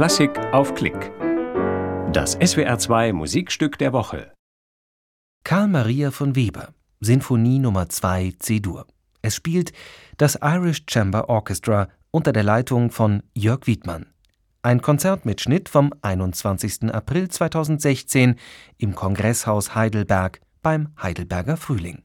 Klassik auf Klick. Das SWR2 Musikstück der Woche. Karl Maria von Weber, Sinfonie Nummer 2 C-Dur. Es spielt das Irish Chamber Orchestra unter der Leitung von Jörg Wiedmann. Ein Konzertmitschnitt vom 21. April 2016 im Kongresshaus Heidelberg beim Heidelberger Frühling.